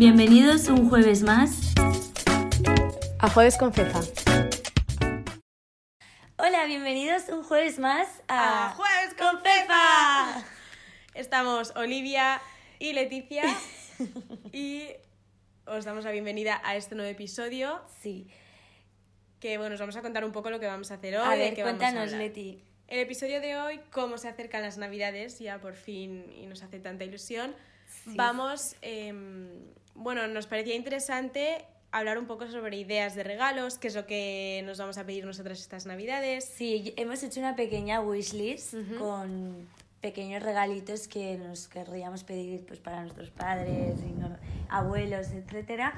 Bienvenidos un jueves más. A Jueves con Fefa. Hola, bienvenidos un jueves más a, a Jueves con Fefa. Estamos Olivia y Leticia y os damos la bienvenida a este nuevo episodio. Sí. Que bueno, os vamos a contar un poco lo que vamos a hacer hoy. A de ver, qué vamos cuéntanos, hablar. Leti. El episodio de hoy, cómo se acercan las navidades, ya por fin y nos hace tanta ilusión. Sí. Vamos, em, bueno, nos parecía interesante hablar un poco sobre ideas de regalos, qué es lo que nos vamos a pedir nosotras estas navidades. Sí, hemos hecho una pequeña wishlist Ujú. con pequeños regalitos que nos querríamos pedir pues, para nuestros padres, y no- abuelos, etcétera.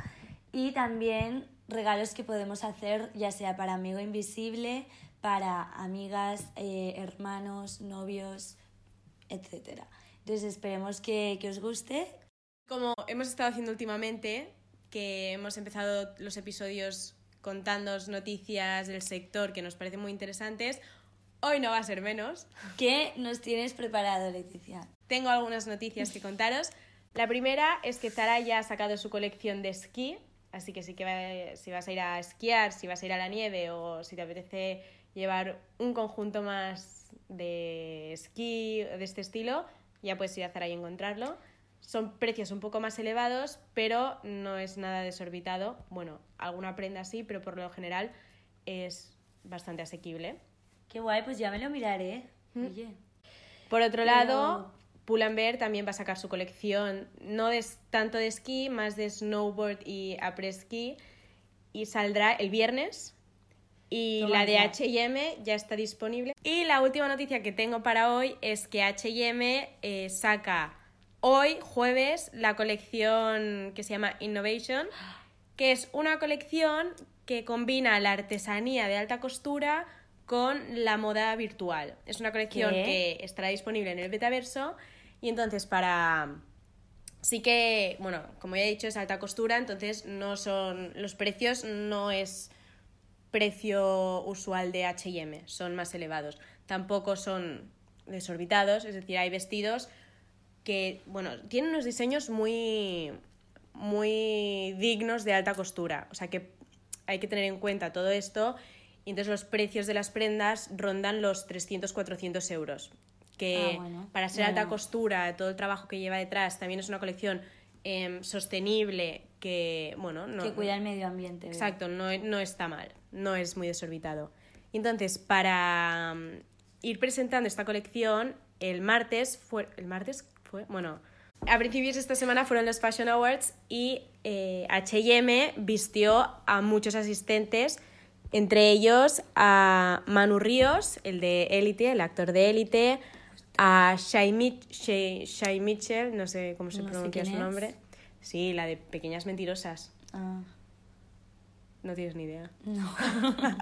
Y también regalos que podemos hacer ya sea para amigo invisible, para amigas, eh, hermanos, novios, etcétera. Entonces esperemos que, que os guste. Como hemos estado haciendo últimamente, que hemos empezado los episodios contándoos noticias del sector que nos parecen muy interesantes, hoy no va a ser menos. ¿Qué nos tienes preparado, Leticia? Tengo algunas noticias que contaros. La primera es que Zara ya ha sacado su colección de esquí, así que, sí que va- si vas a ir a esquiar, si vas a ir a la nieve o si te apetece llevar un conjunto más de esquí de este estilo, ya puedes ir a Zara y encontrarlo. Son precios un poco más elevados, pero no es nada desorbitado. Bueno, alguna prenda sí, pero por lo general es bastante asequible. Qué guay, pues ya me lo miraré. Oye. Por otro Pero- lado, Pull&Bear también va a sacar su colección, no tanto de esquí, más de snowboard y après-ski, y saldrá el viernes. Y Toma la de. H&M ya está disponible. Y la última noticia que tengo para hoy es que H&M eh, saca hoy, jueves, la colección que se llama Innovation, que es una colección que combina la artesanía de alta costura con la moda virtual. Es una colección ¿Qué? que estará disponible en el betaverso y entonces para... Sí que, bueno, como ya he dicho, es alta costura, entonces no son... Los precios no es precio usual de H&M, son más elevados. Tampoco son desorbitados, es decir, hay vestidos que, bueno, tienen unos diseños muy, muy dignos de alta costura. O sea que hay que tener en cuenta todo esto. Y entonces los precios de las prendas rondan los 300-400 euros. Que Ah, bueno. para ser Bueno. alta costura, todo el trabajo que lleva detrás, también es una colección em, sostenible que, bueno, no, que cuida el medio ambiente. ¿verdad? Exacto, no, no está mal, no es muy desorbitado. Entonces, para mm, ir presentando esta colección, el martes fue. ¿El martes fue? Bueno, a principios de esta semana fueron los Fashion Awards y eh, HM vistió a muchos asistentes, entre ellos a Manu Ríos, el de Élite, el actor de Élite, a Shai, Mich- Shai- Shai Mitchell, no sé cómo se No pronuncia su es. nombre. Sí, la de Pequeñas Mentirosas. Ah, No tienes ni idea. no.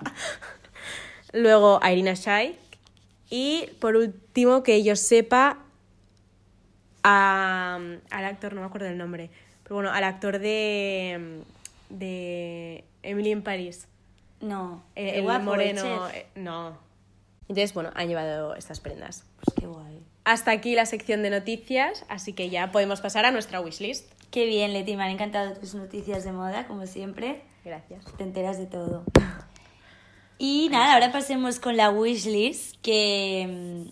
Luego a Irina Shayk. Y por último, que yo sepa, a- al actor, no me acuerdo del nombre, pero bueno, al actor de, de Emily en París. No. El, el guapo, moreno. eh, no. Entonces, bueno, han llevado estas prendas. Pues qué guay. Hasta aquí la sección de noticias, así que ya podemos pasar a nuestra wishlist. Qué bien, Leti, me han encantado tus noticias de moda, como siempre. Gracias. Te enteras de todo. Y nada, ahora pasemos con la wishlist, que...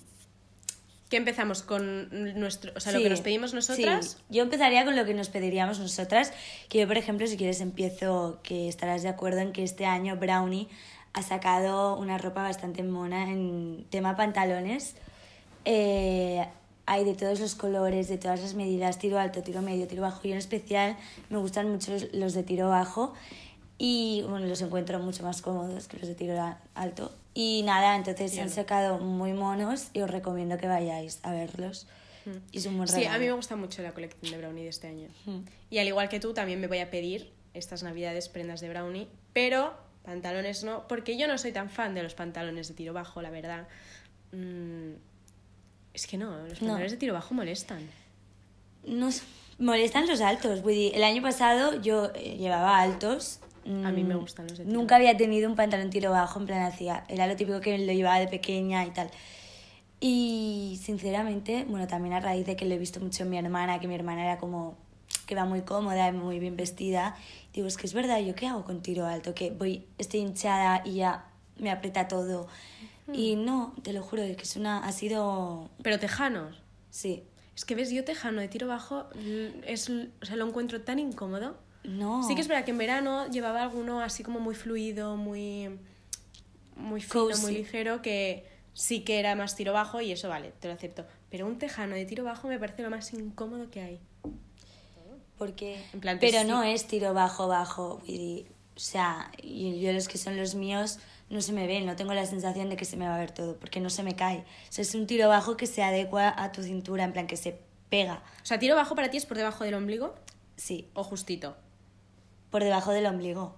¿Qué empezamos con nuestro, o sea, lo que nos pedimos nosotras? sí. Yo empezaría con lo que nos pediríamos nosotras, que yo, por ejemplo, si quieres empiezo, que estarás de acuerdo en que este año Brownie ha sacado una ropa bastante mona en tema pantalones. Eh, hay de todos los colores, de todas las medidas, tiro alto, tiro medio, tiro bajo. Y en especial me gustan mucho los- de tiro bajo. Y bueno, los encuentro mucho más cómodos que los de tiro alto. Y nada, entonces se han sacado muy monos y os recomiendo que vayáis a verlos. Y son muy Sí, a mí me gusta mucho la colección de Brownie de este año. Y al igual que tú, también me voy a pedir estas navidades prendas de Brownie, pero pantalones no, porque yo no soy tan fan de los pantalones de tiro bajo, la verdad. Mm, es que no, los pantalones de tiro bajo molestan. Nos molestan los altos. dir, el año pasado yo eh, llevaba altos. A mí me Mm, gustan los de tiro Nunca había tenido un pantalón tiro bajo, en plan hacía. Era lo típico que lo llevaba de pequeña y tal. Y sinceramente, bueno, también a raíz de que lo he visto mucho en mi hermana, que mi hermana era como que va muy cómoda, muy bien vestida, digo, es que es verdad, ¿yo qué hago con tiro alto? Que voy, estoy hinchada y ya me aprieta todo. Y no, te lo juro, que es una, ha sido, Pero tejanos. sí, Es que ves, yo tejano de tiro bajo l- es, o sea, lo encuentro tan incómodo. No. Sí que es verdad que en verano llevaba alguno así como muy fluido, muy, muy fino, Cozy. muy ligero, que sí que era más tiro bajo y eso vale, te lo acepto. Pero un tejano de tiro bajo me parece lo más incómodo que hay. Porque, En plan, pero sí. no es tiro bajo, bajo. o sea, y yo los que son los míos no se me ven, no tengo la sensación de que se me va a ver todo, porque no se me cae. O sea, es un tiro bajo que se adecua a tu cintura, en plan que se pega. O sea, tiro bajo para ti es por debajo del ombligo Sí, o justito. Por debajo del ombligo.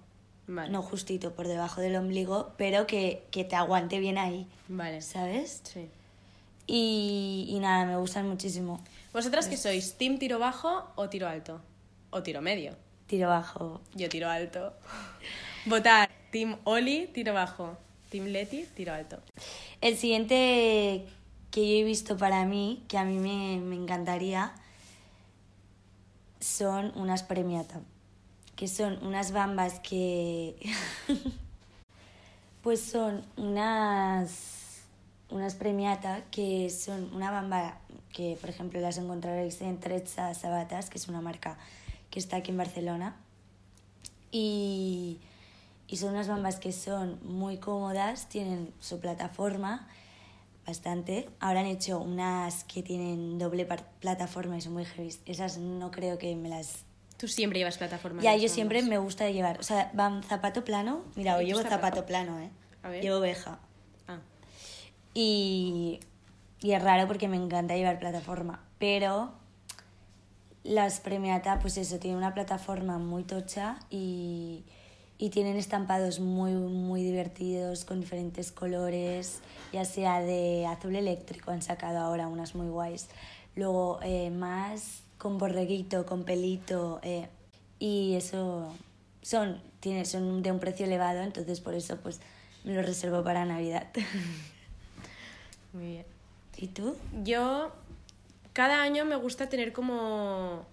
Vale. No justito, por debajo del ombligo, pero que, que te aguante bien ahí, Vale. ¿sabes? Sí. Y, y nada, me gustan muchísimo. ¿Vosotras qué sois? ¿Team tiro bajo o tiro alto? ¿O tiro medio? Tiro bajo. Yo tiro alto. Votar. Team Oli, tiro bajo. Team Leti, tiro alto. El siguiente que yo he visto para mí, que a mí me, me encantaría, son unas premiata. Que son unas bambas que. pues son unas. Unas premiata que son una bamba que, por ejemplo, las encontraréis en Trezza Sabatas, que es una marca que está aquí en Barcelona. Y, y son unas bambas que son muy cómodas, tienen su plataforma bastante. Ahora han hecho unas que tienen doble plataforma y son muy heavy. Esas no creo que me las... Tú siempre llevas plataforma. Ya, yo siempre me gusta llevar. O sea, van zapato plano. Mira, hoy ¿Y tú llevo zapato? zapato plano, ¿eh? A ver. Llevo oveja. Ah. Y, y es raro porque me encanta llevar plataforma. Pero las Premiata, pues eso, tienen una plataforma muy tocha y, y tienen estampados muy, muy divertidos con diferentes colores, ya sea de azul eléctrico, han sacado ahora unas muy guays. Luego eh, más con borreguito, con pelito. eh, y eso son, tiene, son de un precio elevado, entonces por eso pues me lo reservo para Navidad. Muy bien. ¿Y tú? Yo, cada año me gusta tener como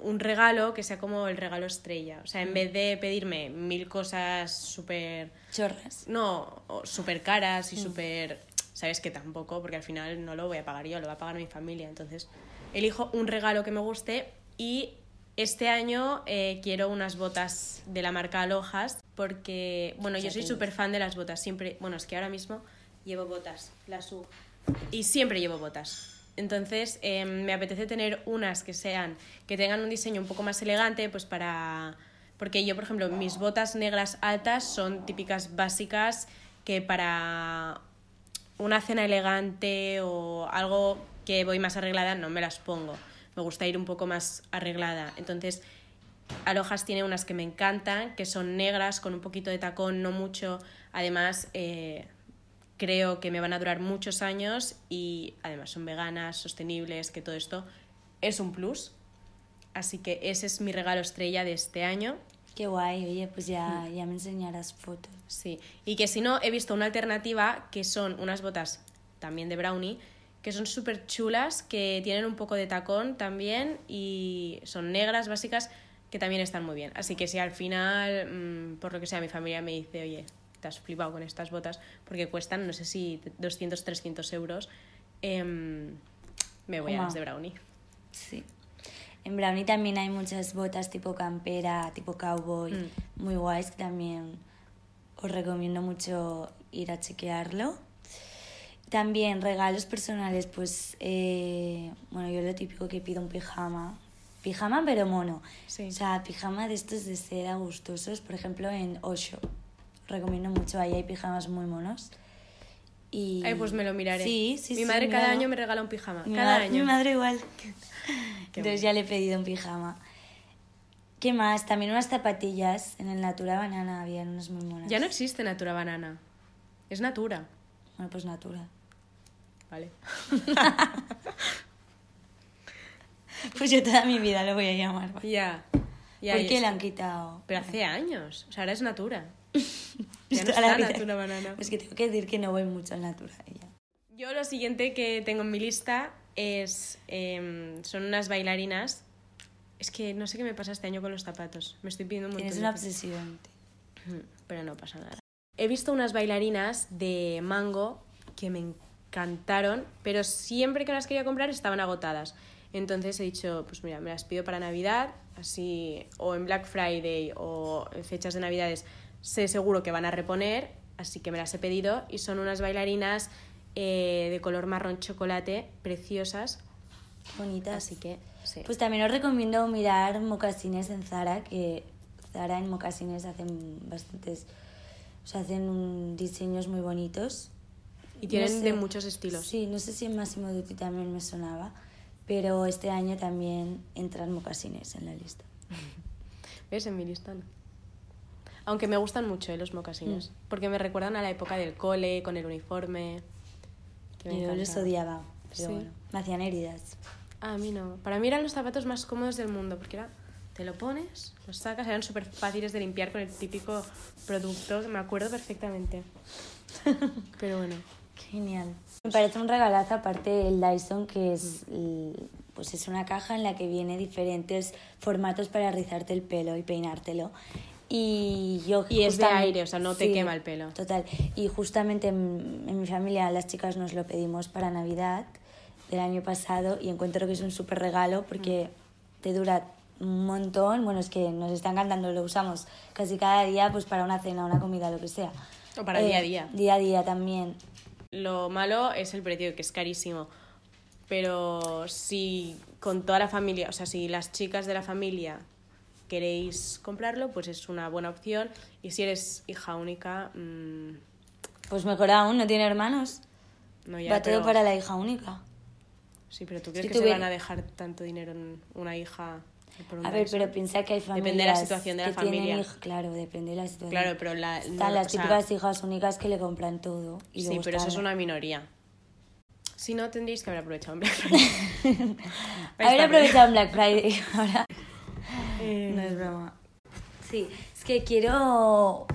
un regalo que sea como el regalo estrella. O sea, en vez de pedirme mil cosas súper... Chorras. No, súper caras y súper... Sabes que tampoco, porque al final no lo voy a pagar yo, lo va a pagar mi familia. Entonces, elijo un regalo que me guste y este año eh, quiero unas botas de la marca Alojas porque, bueno, yo soy súper fan de las botas. Siempre, bueno, es que ahora mismo llevo botas, las U, y siempre llevo botas. Entonces, eh, me apetece tener unas que sean, que tengan un diseño un poco más elegante, pues para... Porque yo, por ejemplo, mis botas negras altas son típicas básicas que para una cena elegante o algo que voy más arreglada no me las pongo. Me gusta ir un poco más arreglada. Entonces, Alojas tiene unas que me encantan, que son negras, con un poquito de tacón, no mucho. Además, eh, creo que me van a durar muchos años y además son veganas, sostenibles, que todo esto es un plus. Así que ese es mi regalo estrella de este año. Qué guay, oye, pues ya, ya me enseñarás fotos. Sí, y que si no, he visto una alternativa que son unas botas también de brownie, que son súper chulas, que tienen un poco de tacón también y son negras, básicas, que también están muy bien. Así que si al final, mm, por lo que sea, mi familia me dice, oye, te has flipado con estas botas, porque cuestan, no sé si 200, 300 euros, em, me voy a las de brownie. Sí. En Brownie también hay muchas botas tipo campera, tipo cowboy, Mm. muy guays que también os recomiendo mucho ir a chequearlo. También regalos personales, pues, eh, bueno, yo lo típico que pido un pijama, pijama pero mono. Sí. O sea, pijama de estos de seda gustosos, por ejemplo en Osho. Recomiendo mucho, ahí hay pijamas muy monos. Y... Ay, pues me lo miraré. Sí, sí, Mi sí, madre cada año me regala un pijama. Mi cada año. Mi madre igual. Entonces ya le he pedido un pijama. ¿Qué más? También unas zapatillas. En el Natura Banana había unas muy monas. Ya no existe Natura Banana. Es Natura. Bueno, pues Natura. Vale. Pues yo toda mi vida lo voy a llamar. ¿Por Ya. Ya, qué le han quitado? Pero hace años. O sea, ahora es Natura. Ya no está. Natura Banana. Pues que tengo que decir que no voy mucho al Natura. ya. Yo lo siguiente que tengo en mi lista es em, son unas bailarinas. Es que no sé qué me pasa este año con los zapatos. Me estoy pidiendo un montón. Tienes una obsesión. Ujú, Pero no pasa nada. He visto unas bailarinas de mango que me encantaron, pero siempre que las quería comprar estaban agotadas. Entonces he dicho, pues mira, me las pido para Navidad, así, o en Black Friday o en fechas de Navidades, sé seguro que van a reponer, así que me las he pedido y son unas bailarinas eh, de color marrón chocolate, preciosas, Bonitas. así que sí. Pues también os recomiendo mirar mocasines en Zara, que Zara en mocasines hacen bastantes, o sea, hacen diseños muy bonitos. Y tienen sé- de muchos estilos. Sí, no sé si en Massimo Dutti también me sonaba, pero este año también entran mocasines en la lista. ¿Ves? En mi lista no. Aunque me gustan mucho eh, los mocasines, porque me recuerdan a la época del cole, con el uniforme. que me Yo los odiaba, pero Sí. bueno, me hacían heridas. A mí no. Para mí eran los zapatos más cómodos del mundo, porque era, te lo pones, los sacas, eran súper fáciles de limpiar con el típico producto, que me acuerdo perfectamente. Pero bueno. Genial. Me parece un regalazo aparte el Dyson que es pues es una caja en la que viene diferentes formatos para rizarte el pelo y peinártelo. Y yo Y es de aire, o sea, no te quema el pelo. Total. Y justamente en, en mi familia las chicas nos lo pedimos para Navidad del año pasado y encuentro que es un súper regalo porque te dura un montón. Bueno, es que nos está encantando, lo usamos casi cada día pues para una cena, una comida, lo que sea. O para día a día. Día a día también. Lo malo es el precio, que es carísimo. Pero si con toda la familia, o sea, si las chicas de la familia queréis comprarlo, pues es una buena opción. Y si eres hija única, mm, Pues mejor aún, no tiene hermanos. no ya. Va todo pero- para la hija única. Sí, pero ¿tú crees Si que se van a dejar tanto dinero en una hija? A ver, pero piensa que hay familias Depende de la situación de la que tienen familia. hij- claro, depende de la situación. Claro, pero la- Están no, las sea- típicas hijas únicas que le compran todo. Y Sí, pero eso es una minoría. Si no, tendríais que haber aprovechado en Black Friday. Haber aprovechado en Black Friday ahora. bien. No es broma. Sí, es que quiero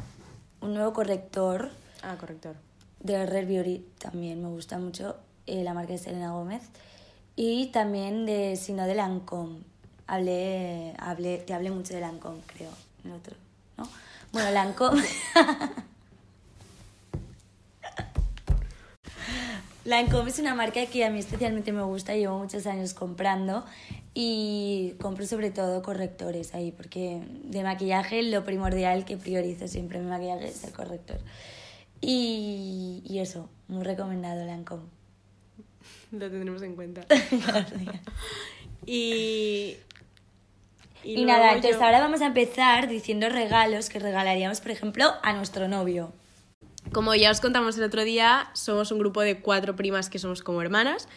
un nuevo corrector Ah, corrector. de Rare Beauty también. Me gusta mucho eh, la marca de Selena Gómez. Y también de, si no, de Lancome. Hablé, hablé, te hablé mucho de Lancome, creo, el otro, ¿no? Bueno, Lancome... Lancome es una marca que a mí especialmente me gusta, llevo muchos años comprando y compro sobre todo correctores ahí, porque de maquillaje lo primordial que priorizo siempre en mi maquillaje es el corrector. Y, y eso, muy recomendado Lancome. Lo tendremos en cuenta. y. Y, luego nada, entonces yo- ahora vamos a empezar diciendo regalos que regalaríamos, por ejemplo, a nuestro novio. Como ya os contamos el otro día, somos un grupo de cuatro primas que somos como hermanas.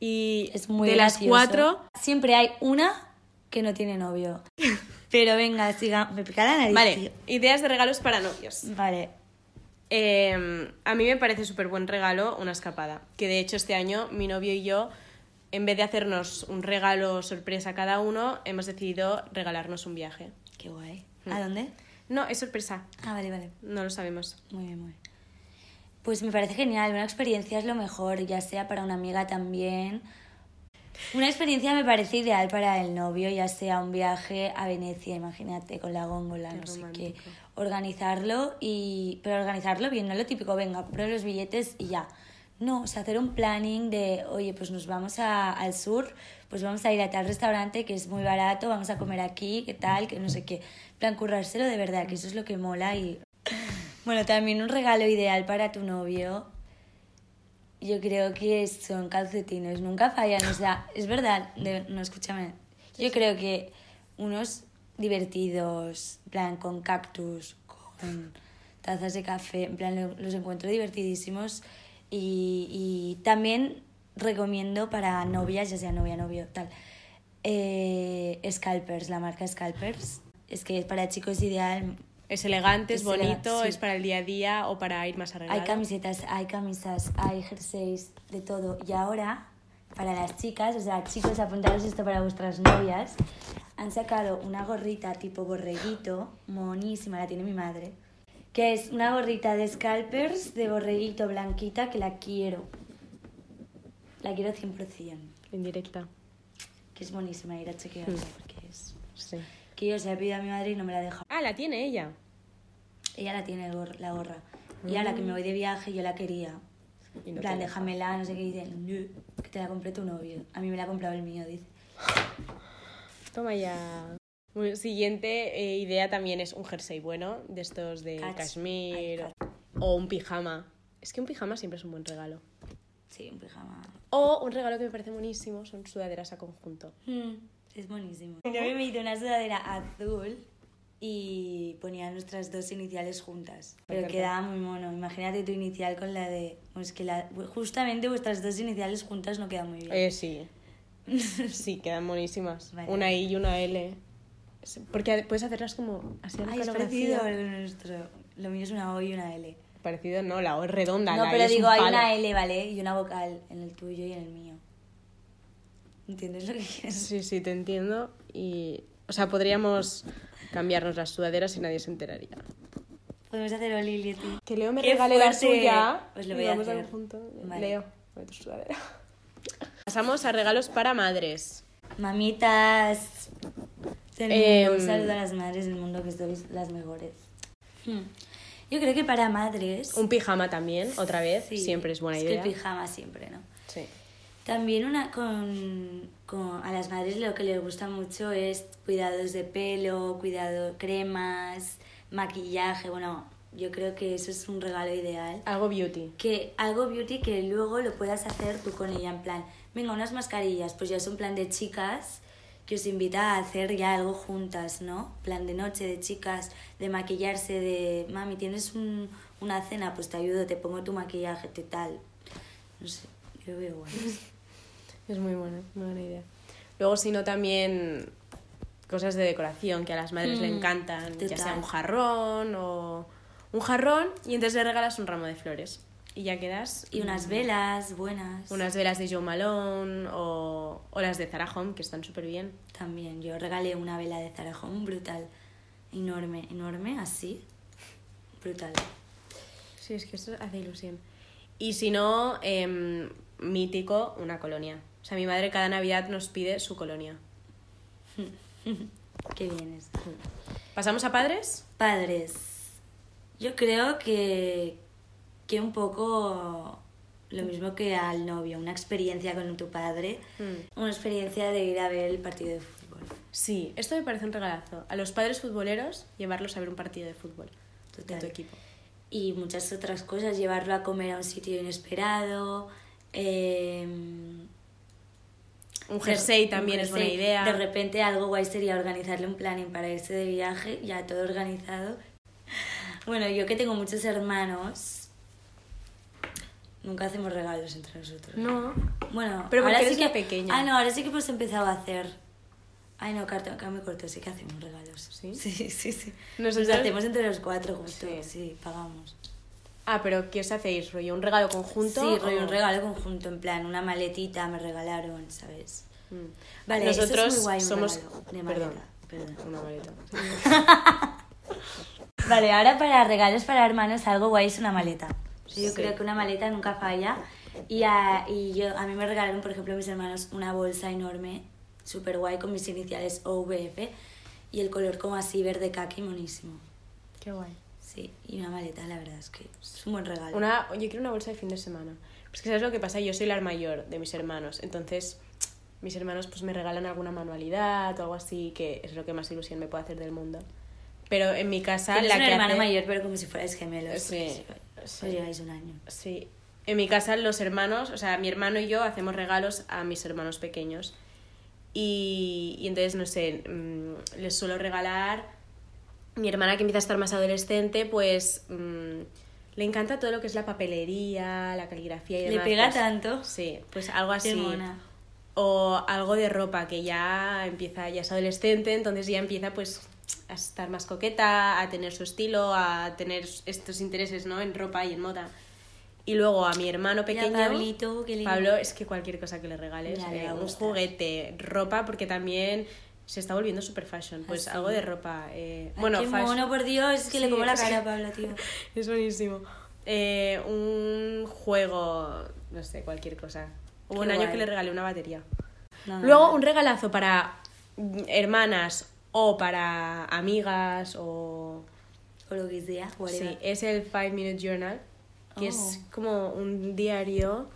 Y Es muy de las gracioso. cuatro, Siempre hay una que no tiene novio. Pero venga, siga. Me pica la nariz. Vale, tío. ideas de regalos para novios. Vale. Eh, a mí me parece súper buen regalo una escapada. Que de hecho este año mi novio y yo, en vez de hacernos un regalo sorpresa cada uno, hemos decidido regalarnos un viaje. Qué guay. Mm. ¿A dónde? No, es sorpresa. Ah, vale, vale. No lo sabemos. Muy bien, muy bien. Pues me parece genial. Una experiencia es lo mejor, ya sea para una amiga también. Una experiencia me parece ideal para el novio, ya sea un viaje a Venecia, imagínate, con la góndola, Qué no sé qué. Organizarlo y. Pero organizarlo bien, no lo típico, venga, compro los billetes y ya. No, o sea, hacer un planning de, oye, pues nos vamos a- al sur, pues vamos a ir a tal restaurante que es muy barato, vamos a comer aquí, qué tal, que no sé qué. Plan, currárselo de verdad, que eso es lo que mola y bueno, también un regalo ideal para tu novio. Yo creo que son calcetines, nunca fallan. O sea, es verdad, no escúchame. Yo creo que unos divertidos, plan con cactus, con tazas de café, en plan lo- los encuentro divertidísimos y, y también recomiendo para novias, ya sea novia, novio, tal, eh, Scalpers, la marca Scalpers. Es que para chicos es ideal. Es elegante, es, elegante, bonito, sí. es para el día a día o para ir más arreglado. Hay camisetas, hay camisas, hay jerseys, de todo. Y ahora, para las chicas, o sea, chicos, apuntaros esto para vuestras novias, han sacado una gorrita tipo borreguito, monísima, la tiene mi madre, que es una gorrita de scalpers de borreguito blanquita que la quiero. La quiero 100%, En directa. que es buenísima, ir a chequearla Hmm. porque es... Sí. Que yo se la pido a mi madre y no me la deja. Ah, la tiene ella. Ella la tiene la gorra. Y ahora que me voy de viaje yo la quería. En no plan, déjamela, no sé qué dice. "No, que te la compré tu novio. A mí me la ha comprado el mío, dice. Toma ya. Muy- Siguiente eh, idea también es un jersey bueno, de estos de Cach- cashmere Ay, o un pijama. Es que un pijama siempre es un buen regalo. Sí, un pijama. O un regalo que me parece buenísimo son sudaderas a conjunto. Mm, es buenísimo. Yo me hice una sudadera azul y ponía nuestras dos iniciales juntas. Pero quedaba muy mono. Imagínate tu inicial con la de... Pues que la, justamente vuestras dos iniciales juntas no quedan muy bien. Eh, sí. Sí, quedan buenísimas. Vale. Una I y una L. Porque puedes hacerlas como así a la Ay, es parecido a lo nuestro. Lo mío es una O y una L. Parecido, no, la O es redonda. No, la pero es un digo, hay una L, ¿vale? Y una vocal en el tuyo y en el mío. ¿Entiendes lo que quiero? Sí, sí, te entiendo. Y, o sea, podríamos cambiarnos las sudaderas y nadie se enteraría. Podemos hacer Oli y Leti. Que Leo me ¡Qué regale la suya. Pues lo y voy a vamos hacer. conjunto. Vale. Leo, pon tu sudadera. Pasamos a regalos para madres. Mamitas. Mundo, un saludo a las madres del mundo que sois las mejores. Hmm. Yo creo que para madres. Un pijama también, otra vez. sí, Siempre es buena es idea. que el pijama siempre, ¿no? Sí. También una con, con- a las madres lo que les gusta mucho es cuidados de pelo, cuidado, cremas, maquillaje. Bueno, yo creo que eso es un regalo ideal. Algo beauty. Que algo beauty que luego lo puedas hacer tú con ella, en plan, venga, unas mascarillas, pues ya es un plan de chicas que os invita a hacer ya algo juntas, ¿no? Plan de noche de chicas, de maquillarse, de, mami, tienes un- una cena, pues te ayudo, te pongo tu maquillaje, te tal. No sé, yo veo guay. Es muy buena, muy buena idea. Luego, si no, también cosas de decoración que a las madres le Mm, encantan, ya sea un jarrón o un jarrón y entonces le regalas un ramo de flores y ya quedas Y unas velas buenas. unas velas de Joe Malone o, o las de Zara Home que están súper bien. También, yo regalé una vela de Zara Home brutal. Enorme, enorme, así. Brutal. Sí, es que eso hace ilusión. Y si no, em, mítico, una colonia. O sea, mi madre cada Navidad nos pide su colonia. Qué bien es. ¿Pasamos a padres? Padres. Yo creo que, que un poco lo mismo que al novio, una experiencia con tu padre, Mm. una experiencia de ir a ver el partido de fútbol. Sí, esto me parece un regalazo. A los padres futboleros, llevarlos a ver un partido de fútbol de Total. tu equipo. Y muchas otras cosas, llevarlo a comer a un sitio inesperado. em, Un de- jersey un también es buena idea. De repente algo guay sería organizarle un planning para irse de viaje, ya todo organizado. Bueno, yo que tengo muchos hermanos, nunca hacemos regalos entre nosotros. No, Bueno, Pero ahora sí que, pequeña. Ah, no, ahora sí que hemos empezado a hacer. Ay, no, carta, acá me corto, sí que hacemos regalos. ¿Sí? Sí, sí, sí. Nosotros- Nos hacemos entre los cuatro justo, Sí. sí, pagamos. Ah, pero ¿qué os hacéis? ¿Rollo un regalo conjunto? Sí, rollo o- un regalo conjunto, en plan, una maletita me regalaron, ¿sabes? Mm. Vale, Nosotros eso es muy guay, un somos... regalo perdón. una maleta. Vale, ahora para regalos para hermanos algo guay es una maleta. Yo Sí. creo que una maleta nunca falla. Y a, y yo, a mí me regalaron, por ejemplo, mis hermanos una bolsa enorme, súper guay, con mis iniciales OVF y el color como así verde kaki, monísimo. Qué guay. Sí, y una maleta, la verdad es que es un buen regalo. Una, yo quiero una bolsa de fin de semana. Pues que sabes lo que pasa, yo soy la mayor de mis hermanos, entonces mis hermanos pues me regalan alguna manualidad o algo así, que es lo que más ilusión me puede hacer del mundo. Pero en mi casa Tienes la un que hermano hace- mayor, pero como si fuerais gemelos. Sí, sí. lleváis un año. Sí. En mi casa los hermanos, o sea, mi hermano y yo hacemos regalos a mis hermanos pequeños. Y, y entonces, no sé, mm, les suelo regalar. Mi hermana que empieza a estar más adolescente, pues mm, le encanta todo lo que es la papelería, la caligrafía y Le demás. pega pues, tanto. Sí, pues algo Qué así. mona. O algo de ropa que ya empieza, ya es adolescente, entonces ya empieza pues a estar más coqueta, a tener su estilo, a tener estos intereses, ¿no? En ropa y en moda. Y luego a mi hermano pequeño. Pablito, qué lindo. Pablo, es que cualquier cosa que le regales, Ya, le eh, un juguete, ropa, porque también se está volviendo super fashion. Pues ¿Ah, sí? algo de ropa. eh, Ay, bueno, qué fashion- mono, por Dios, es que le Sí, como la que- cara a Pablo, tío. es buenísimo. Eh, un juego, no sé, cualquier cosa. Hubo Qué un año guay. que le regalé una batería. No, Luego no. un regalazo para hermanas o para amigas o... O lo que sea, Sí, whatever. es el Five Minute Journal, que es Oh. como un diario,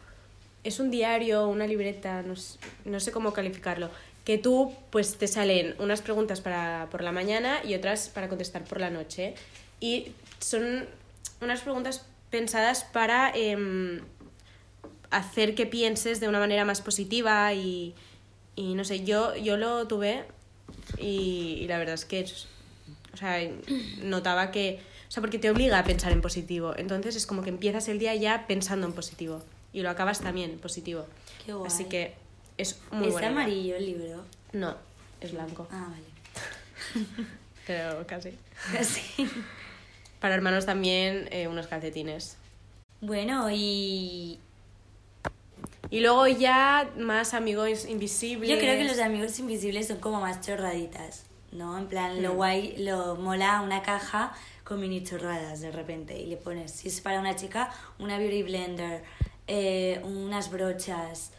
es un diario, una libreta, no sé, no sé cómo calificarlo, que tú pues te salen unas preguntas para por la mañana y otras para contestar por la noche. Y son unas preguntas pensadas para em, hacer que pienses de una manera más positiva y, y no sé, yo, yo lo tuve y, y la verdad es que es- o sea, notaba que, o sea, porque te obliga a pensar en positivo, entonces es como que empiezas el día ya pensando en positivo y lo acabas también en positivo. Qué guay. Así que es muy ¿Es buena idea. amarillo el libro? No, es blanco, Ah, vale. pero casi. Sí. Para hermanos también eh, unos calcetines. Bueno, y Y luego ya más amigos invisibles. yo creo que los amigos invisibles son como más chorraditas, ¿no? En plan, lo Mm. guay, lo mola una caja con mini chorradas de repente y le pones, si es para una chica, una beauty blender, eh, unas brochas,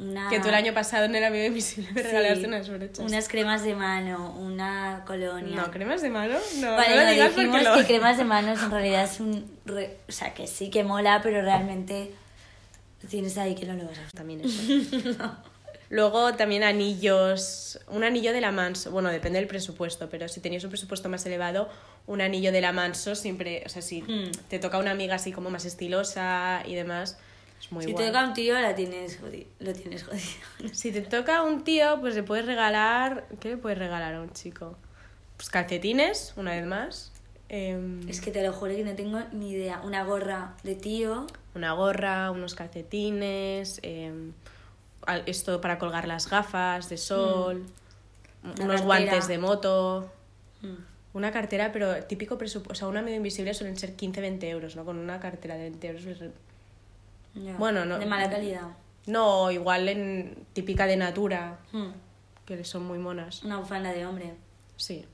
una... Que tú el año pasado en el amigo invisible me Sí, regalaste unas brochas. Unas cremas de mano, una colonia. No, cremas de mano. No, Vale, no lo digas dijimos porque lo- que cremas de manos en realidad es un... re- O sea, que sí que mola, pero realmente lo tienes ahí que no lo vas a usar. También eso. Luego también anillos, un anillo de la Manso, bueno, depende del presupuesto, pero si tenías un presupuesto más elevado, un anillo de la Manso siempre, o sea, si Hmm. te toca una amiga así como más estilosa y demás, es muy si guay. te toca un tío, la tienes lo tienes jodido. Si te toca un tío, pues le puedes regalar, ¿qué le puedes regalar a un chico? Pues calcetines, una vez más, em, Es que te lo juro que no tengo ni idea. Una gorra de tío. una gorra, unos calcetines, em, esto para colgar las gafas de sol, Una unos cartera. guantes de moto, Mm. una cartera, pero típico presupuesto, o sea, una medio invisible suelen ser 15-20 euros, ¿no? Con una cartera de 20 euros. es- Ya. Bueno, no- De mala calidad. No, igual en típica de Natura, Mm. que son muy monas. Una bufanda de hombre. Sí.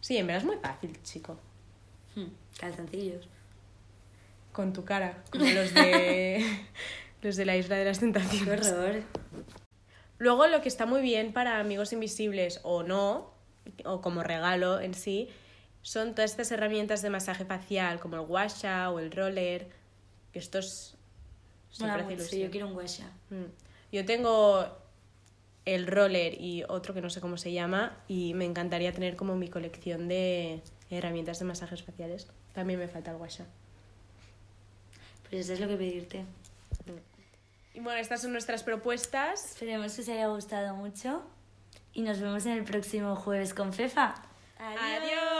Sí, en verdad es muy fácil, chico. Mm. Calzoncillos. Con tu cara, como los de los de la Isla de las Qué Tentaciones. horror. Luego lo que está muy bien para amigos invisibles o no, o como regalo en sí, son todas estas herramientas de masaje facial, como el washa o el roller, que estos hace mucho. ilusión. Yo quiero un guasha. Mm. Yo tengo el roller y otro que no sé cómo se llama y me encantaría tener como mi colección de herramientas de masajes faciales. También me falta el washa. Pues eso es lo que pedirte. Y bueno, estas son nuestras propuestas. Esperemos que os haya gustado mucho. Y nos vemos en el próximo jueves con Fefa. Adiós.